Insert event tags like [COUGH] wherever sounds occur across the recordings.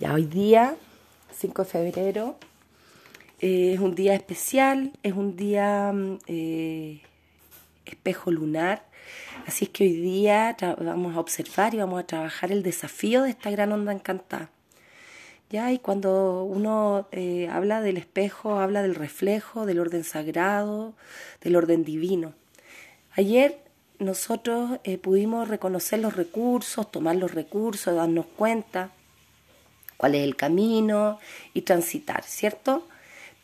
Ya hoy día, 5 de febrero, eh, es un día especial, es un día mm, eh, espejo lunar. Así es que hoy día vamos a observar y vamos a trabajar el desafío de esta gran onda encantada. ¿Ya? Y cuando uno eh, habla del espejo, habla del reflejo, del orden sagrado, del orden divino. Ayer nosotros pudimos reconocer los recursos, tomar los recursos, darnos cuenta cuál es el camino y transitar, ¿cierto?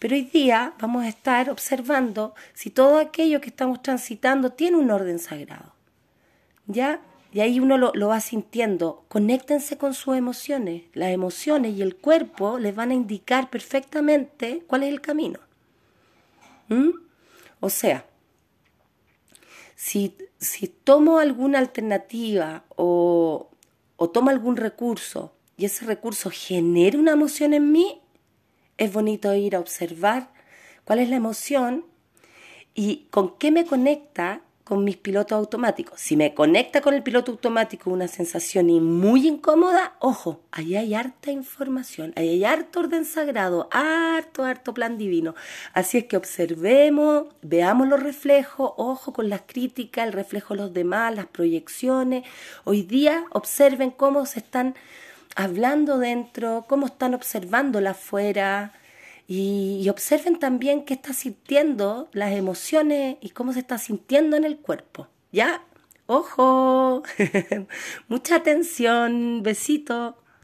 Pero hoy día vamos a estar observando si todo aquello que estamos transitando tiene un orden sagrado. ¿Ya? Y ahí uno lo, va sintiendo. Conéctense con sus emociones. Las emociones y el cuerpo les van a indicar perfectamente cuál es el camino. O sea, si, si tomo alguna alternativa o, o tomo algún recurso y ese recurso genera una emoción en mí, es bonito ir a observar cuál es la emoción y con qué me conecta con mis pilotos automáticos. Si me conecta con el piloto automático una sensación muy incómoda, ojo, ahí hay harta información, ahí hay harto orden sagrado, harto, harto plan divino. Así es que observemos, veamos los reflejos, ojo con las críticas, el reflejo de los demás, las proyecciones. Hoy día observen cómo se están hablando dentro, cómo están observándola afuera y, observen también qué está sintiendo, las emociones y cómo se está sintiendo en el cuerpo. ¿Ya? ¡Ojo! [LAUGHS] Mucha atención, besito.